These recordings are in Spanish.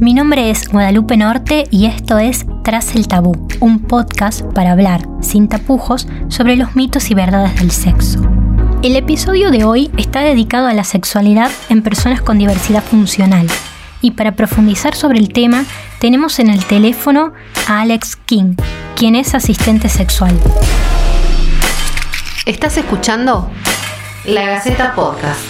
Mi nombre es Guadalupe Norte y esto es Tras el Tabú, un podcast para hablar, sin tapujos, sobre los mitos y verdades del sexo. El episodio de hoy está dedicado a la sexualidad en personas con diversidad funcional. Y para profundizar sobre el tema, tenemos en el teléfono a Alex King, quien es asistente sexual. ¿Estás escuchando? La Gaceta Podcast.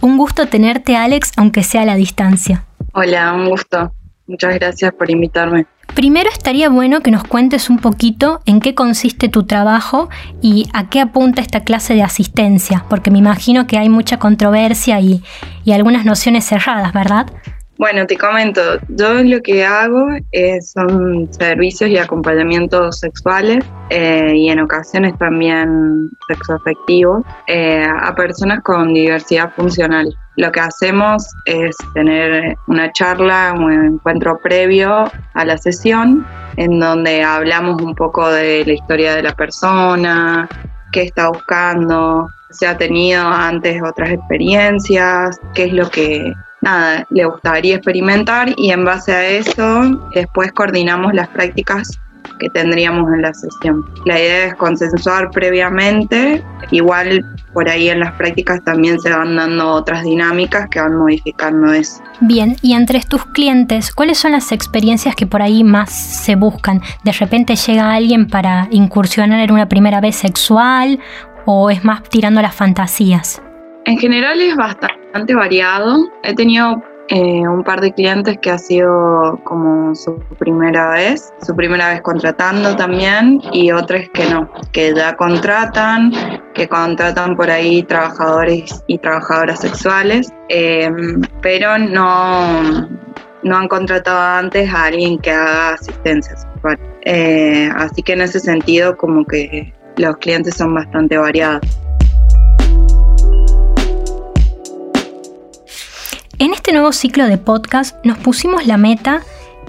Un gusto tenerte, Alex, aunque sea a la distancia. Hola, un gusto. Muchas gracias por invitarme. Primero estaría bueno que nos cuentes un poquito en qué consiste tu trabajo y a qué apunta esta clase de asistencia, porque me imagino que hay mucha controversia y, y algunas nociones cerradas, ¿verdad? Bueno, te comento, yo lo que hago son servicios y acompañamientos sexuales eh, y en ocasiones también sexoafectivos eh, a personas con diversidad funcional. Lo que hacemos es tener una charla, un encuentro previo a la sesión en donde hablamos un poco de la historia de la persona, qué está buscando, si ha tenido antes otras experiencias, qué es lo que nada, le gustaría experimentar y en base a eso después coordinamos las prácticas que tendríamos en la sesión. La idea es consensuar previamente, igual por ahí en las prácticas también se van dando otras dinámicas que van modificando eso. Bien, y entre tus clientes, ¿cuáles son las experiencias que por ahí más se buscan? ¿De repente llega alguien para incursionar en una primera vez sexual o es más tirando las fantasías? En general es bastante variado. He tenido eh, un par de clientes que ha sido como su primera vez, su primera vez contratando también, y otros que no, que ya contratan, que contratan por ahí trabajadores y trabajadoras sexuales, em, pero no, no han contratado antes a alguien que haga asistencia sexual. Eh, así que en ese sentido como que los clientes son bastante variados. En este nuevo ciclo de podcast nos pusimos la meta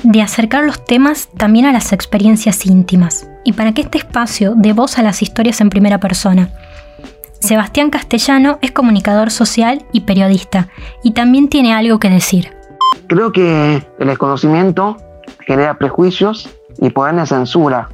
de acercar los temas también a las experiencias íntimas y para que este espacio dé voz a las historias en primera persona. Sebastián Castellano es comunicador social y periodista y también tiene algo que decir. Creo que el desconocimiento genera prejuicios y poder de censura.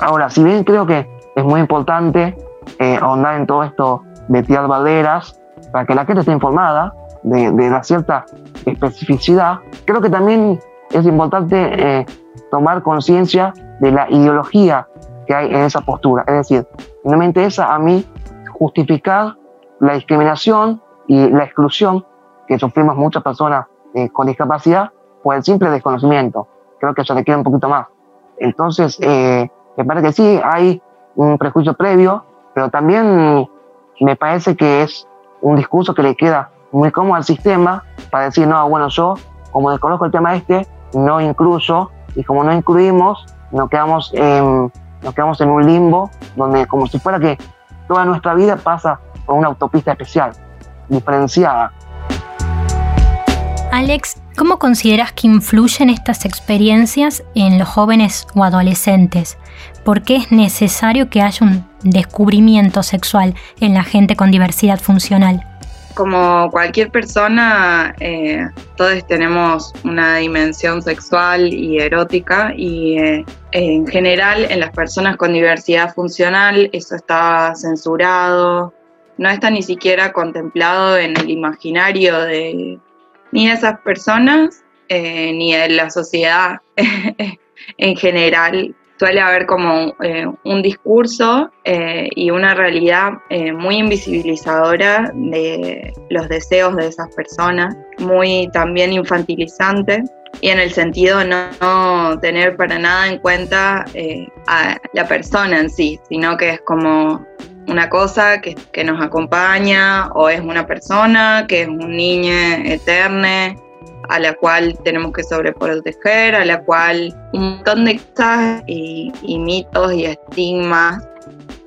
Ahora, si bien creo que es muy importante eh, ahondar en todo esto de tirar barreras para que la gente esté informada, de, de una cierta especificidad, creo que también es importante eh, tomar conciencia de la ideología que hay en esa postura. Es decir, no me interesa a mí justificar la discriminación y la exclusión que sufrimos muchas personas eh, con discapacidad por el simple desconocimiento. Creo que eso requiere un poquito más. Entonces, eh, me parece que sí, hay un prejuicio previo, pero también me parece que es un discurso que le queda muy cómodo al sistema para decir, no, bueno, yo como desconozco el tema este, no incluyo, y como no incluimos, nos quedamos nos quedamos en un limbo donde como si fuera que toda nuestra vida pasa por una autopista especial, diferenciada. Alex, ¿cómo consideras que influyen estas experiencias en los jóvenes o adolescentes? ¿Por qué es necesario que haya un descubrimiento sexual en la gente con diversidad funcional? Como cualquier persona, eh, todos tenemos una dimensión sexual y erótica y eh, en general en las personas con diversidad funcional eso está censurado, no está ni siquiera contemplado en el imaginario de ni de esas personas eh, ni de la sociedad en general suele haber como eh, un discurso eh, y una realidad eh, muy invisibilizadora de los deseos de esas personas, muy también infantilizante y en el sentido de no, tener para nada en cuenta a la persona en sí, sino que es como una cosa que, que nos acompaña o es una persona que es un niño eterno a la cual tenemos que sobreproteger, a la cual un montón de cosas y, mitos y estigmas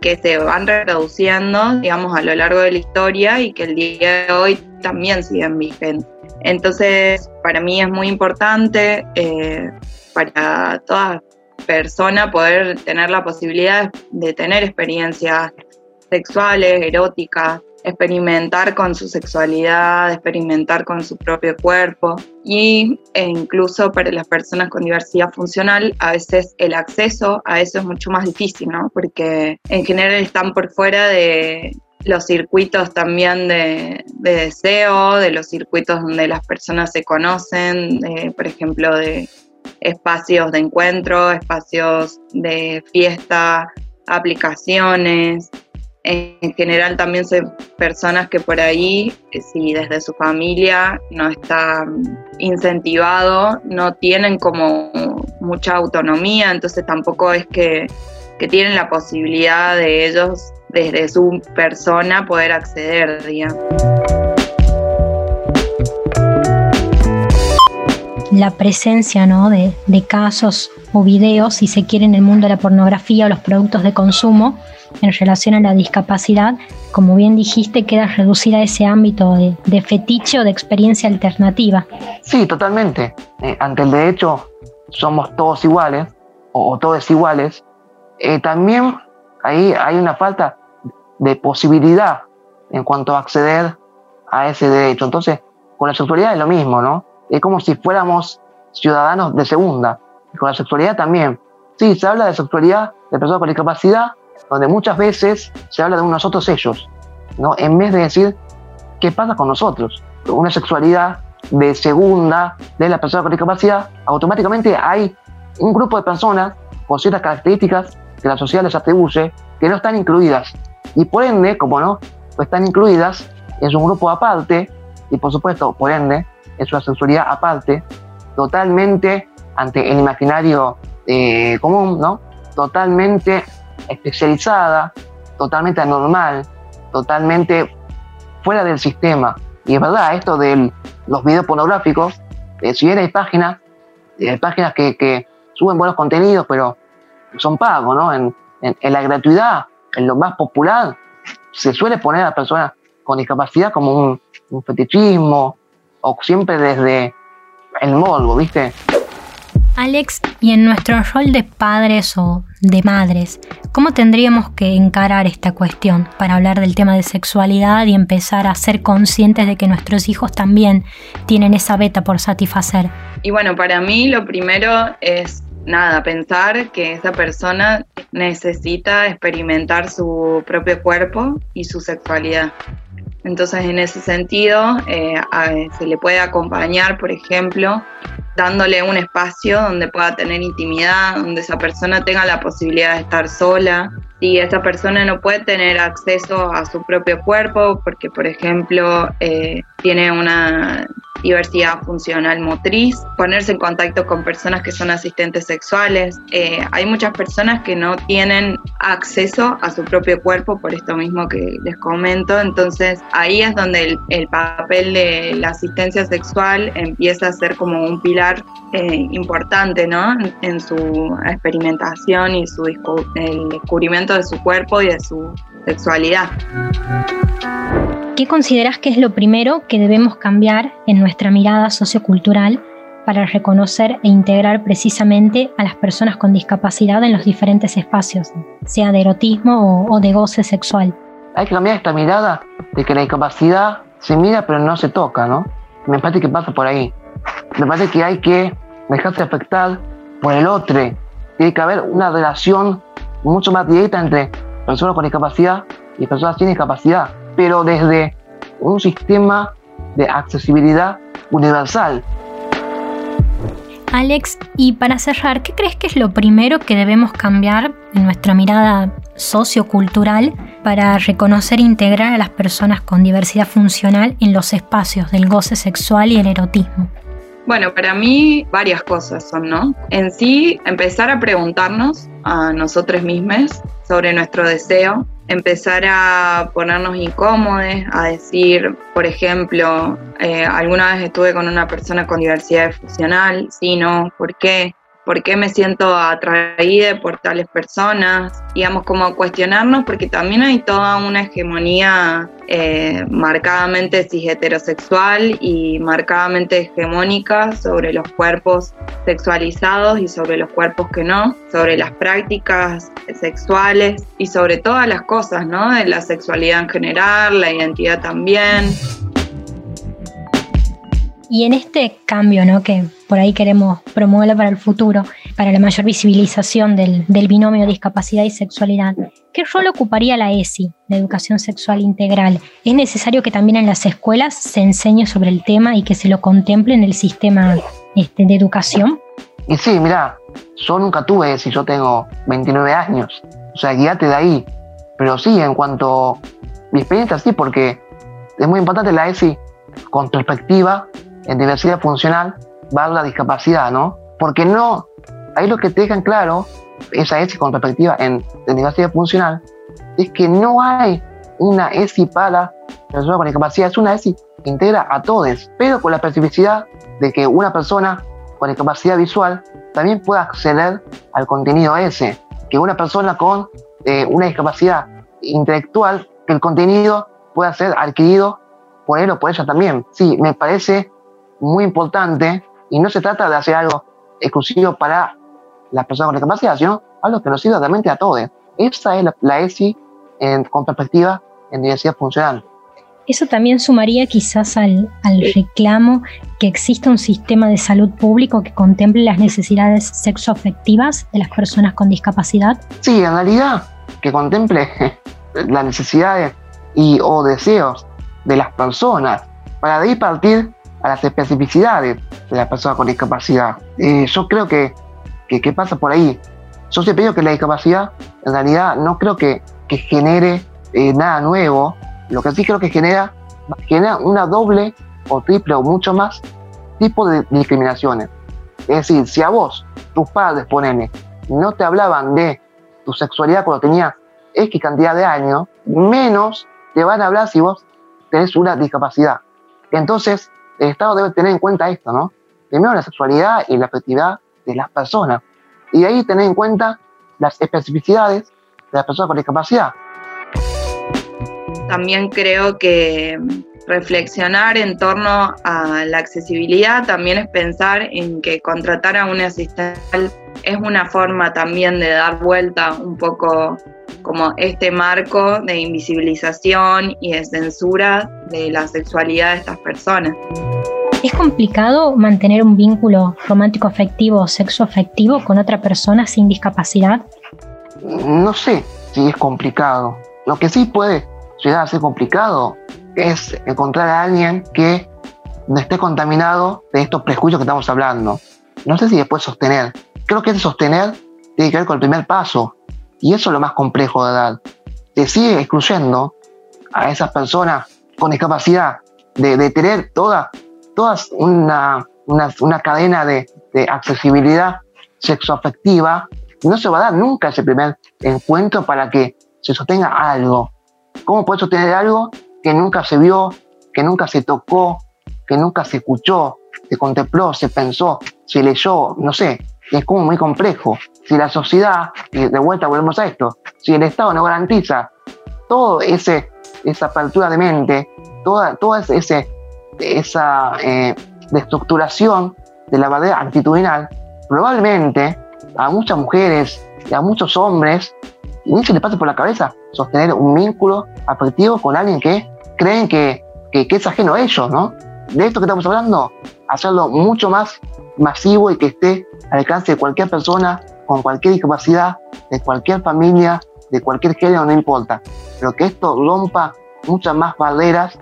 que se van reduciendo, digamos, a lo largo de la historia y que el día de hoy también siguen vigentes. Entonces, para mí es muy importante eh, para toda persona poder tener la posibilidad de tener experiencias sexuales, eróticas, experimentar con su sexualidad, experimentar con su propio cuerpo y e incluso para las personas con diversidad funcional a veces el acceso a eso es mucho más difícil, ¿no? Porque en general están por fuera de los circuitos también de, deseo, de los circuitos donde las personas se conocen, por ejemplo, de espacios de encuentro, espacios de fiesta, aplicaciones, en general también son personas que por ahí, eh, si desde su familia no está incentivado, no tienen como mucha autonomía, entonces tampoco es que, que tienen la posibilidad de ellos desde su persona poder acceder, digamos. La presencia ¿no? de, de, casos o videos, si se quiere, en el mundo de la pornografía o los productos de consumo, en relación a la discapacidad, como bien dijiste, queda reducida a ese ámbito de, fetiche o de experiencia alternativa. Sí, totalmente. Eh, ante el derecho somos todos iguales o, todos iguales. Eh, también ahí hay una falta de posibilidad en cuanto a acceder a ese derecho. Entonces, con la sexualidad es lo mismo, ¿no? Es como si fuéramos ciudadanos de segunda. con la sexualidad también. Sí, se habla de sexualidad de personas con discapacidad, donde muchas veces se habla de unos otros ellos, ¿no? en vez de decir qué pasa con nosotros. Una sexualidad de segunda de la persona con discapacidad, automáticamente hay un grupo de personas con ciertas características que la sociedad les atribuye que no están incluidas. Y por ende, como no pues están incluidas, es un grupo aparte, y por supuesto, por ende, es una sexualidad aparte, totalmente ante el imaginario eh, común, ¿no? Totalmente especializada, totalmente anormal, totalmente fuera del sistema. Y es verdad, esto de los videos pornográficos, eh, si bien hay páginas, eh, hay páginas que, suben buenos contenidos, pero son pagos, ¿no? En, la gratuidad, en lo más popular, se suele poner a personas con discapacidad como un, un fetichismo, o siempre desde el morbo, ¿viste? Alex, y en nuestro rol de padres o de madres, ¿cómo tendríamos que encarar esta cuestión para hablar del tema de sexualidad y empezar a ser conscientes de que nuestros hijos también tienen esa beta por satisfacer? Y bueno, para mí lo primero es nada, pensar que esa persona necesita experimentar su propio cuerpo y su sexualidad. Entonces, en ese sentido, eh, se le puede acompañar, por ejemplo, dándole un espacio donde pueda tener intimidad, donde esa persona tenga la posibilidad de estar sola. Si esa persona no puede tener acceso a su propio cuerpo, porque por ejemplo eh, tiene una diversidad funcional motriz, ponerse en contacto con personas que son asistentes sexuales. Eh, hay muchas personas que no tienen acceso a su propio cuerpo por esto mismo que les comento, entonces ahí es donde el, papel de la asistencia sexual empieza a ser como un pilar eh, importante ¿no? en, su experimentación y su el descubrimiento de su cuerpo y de su sexualidad. ¿Qué consideras que es lo primero que debemos cambiar en nuestra mirada sociocultural para reconocer e integrar precisamente a las personas con discapacidad en los diferentes espacios, sea de erotismo o, de goce sexual? Hay que cambiar esta mirada de que la discapacidad se mira pero no se toca, ¿no? Me parece que pasa por ahí. Me parece que hay que dejarse afectar por el otro. Tiene que haber una relación mucho más directa entre personas con discapacidad y personas sin discapacidad pero desde un sistema de accesibilidad universal. Alex, y para cerrar, ¿qué crees que es lo primero que debemos cambiar en nuestra mirada sociocultural para reconocer e integrar a las personas con diversidad funcional en los espacios del goce sexual y el erotismo? Bueno, para mí varias cosas son, ¿no? En sí, empezar a preguntarnos a nosotros mismos sobre nuestro deseo, empezar a ponernos incómodos, a decir, por ejemplo, eh, alguna vez estuve con una persona con diversidad funcional, sí, no, ¿por qué? Por qué me siento atraída por tales personas, digamos, como cuestionarnos, porque también hay toda una hegemonía eh, marcadamente cis heterosexual y marcadamente hegemónica sobre los cuerpos sexualizados y sobre los cuerpos que no, sobre las prácticas sexuales y sobre todas las cosas, ¿no? De la sexualidad en general, la identidad también. Y en este cambio, ¿no? que por ahí queremos promoverlo para el futuro, para la mayor visibilización del, del, binomio discapacidad y sexualidad, ¿qué rol ocuparía la ESI, la educación sexual integral? ¿Es necesario que también en las escuelas se enseñe sobre el tema y que se lo contemple en el sistema este, de educación? Y sí, mira, yo nunca tuve ESI, yo tengo 29 años, o sea, guíate de ahí. Pero sí, en cuanto a mi experiencia, sí, porque es muy importante la ESI con perspectiva en diversidad funcional va la discapacidad, ¿no? Porque no, ahí lo que te dejan claro, esa ESI con perspectiva en, diversidad funcional, es que no hay una ESI para personas con discapacidad, es una ESI que integra a todos, pero con la especificidad de que una persona con discapacidad visual también pueda acceder al contenido ese, que una persona con eh, una discapacidad intelectual, que el contenido pueda ser adquirido por él o por ella también. Sí, me parece muy importante y no se trata de hacer algo exclusivo para las personas con discapacidad, sino algo que nos sirva realmente a todos. Esa es la, ESI con perspectiva en diversidad funcional. Eso también sumaría quizás al, al, reclamo que exista un sistema de salud público que contemple las necesidades sexoafectivas de las personas con discapacidad. Sí, en realidad que contemple las necesidades y o deseos de las personas para de ahí partir a las especificidades de la persona con discapacidad. Eh, yo creo que, que, pasa por ahí. Yo siempre digo que la discapacidad en realidad no creo que, genere eh, nada nuevo, lo que sí creo que genera, genera una doble o triple o mucho más tipo de discriminaciones. Es decir, si a vos, tus padres, poneme, no te hablaban de tu sexualidad cuando tenías X cantidad de años, menos te van a hablar si vos tenés una discapacidad. Entonces, el Estado debe tener en cuenta esto, ¿no? Primero la sexualidad y la afectividad de las personas. Y de ahí tener en cuenta las especificidades de las personas con discapacidad. También creo que reflexionar en torno a la accesibilidad también es pensar en que contratar a un asistente es una forma también de dar vuelta un poco como este marco de invisibilización y de censura de la sexualidad de estas personas. ¿Es complicado mantener un vínculo romántico afectivo o sexo afectivo con otra persona sin discapacidad? No sé si es complicado. Lo que sí puede llegar a ser complicado es encontrar a alguien que no esté contaminado de estos prejuicios que estamos hablando. No sé si después sostener. Creo que ese sostener tiene que ver con el primer paso, y eso es lo más complejo de dar. Te sigue excluyendo a esas personas con discapacidad de, tener toda, todas una, una, cadena de, de, accesibilidad sexoafectiva. No se va a dar nunca ese primer encuentro para que se sostenga algo. ¿Cómo puede sostener algo que nunca se vio, que nunca se tocó, que nunca se escuchó, se contempló, se pensó, se leyó? No sé, es como muy complejo. Si la sociedad, y de vuelta volvemos a esto, si el Estado no garantiza todo ese esa apertura de mente, toda, toda ese, esa eh, destructuración de la barrera actitudinal, probablemente a muchas mujeres y a muchos hombres ni se les pase por la cabeza sostener un vínculo afectivo con alguien que creen que, que, que es ajeno a ellos, ¿no? De esto que estamos hablando, hacerlo mucho más masivo y que esté al alcance de cualquier persona con cualquier discapacidad, de cualquier familia, de cualquier género, no importa. Pero que esto rompa muchas más barreras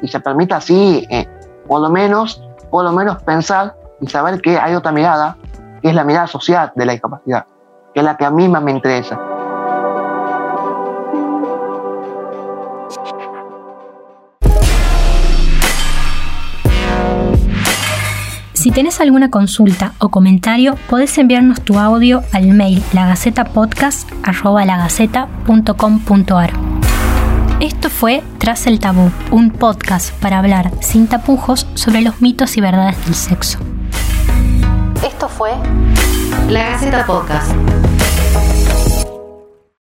y se permita así, eh, por lo menos, por lo menos pensar y saber que hay otra mirada, que es la mirada social de la discapacidad, que es la que a mí más me interesa. Si tenés alguna consulta o comentario, podés enviarnos tu audio al mail lagacetapodcast.com.ar. Esto fue Tras el Tabú, un podcast para hablar sin tapujos sobre los mitos y verdades del sexo. Esto fue La Gaceta Podcast.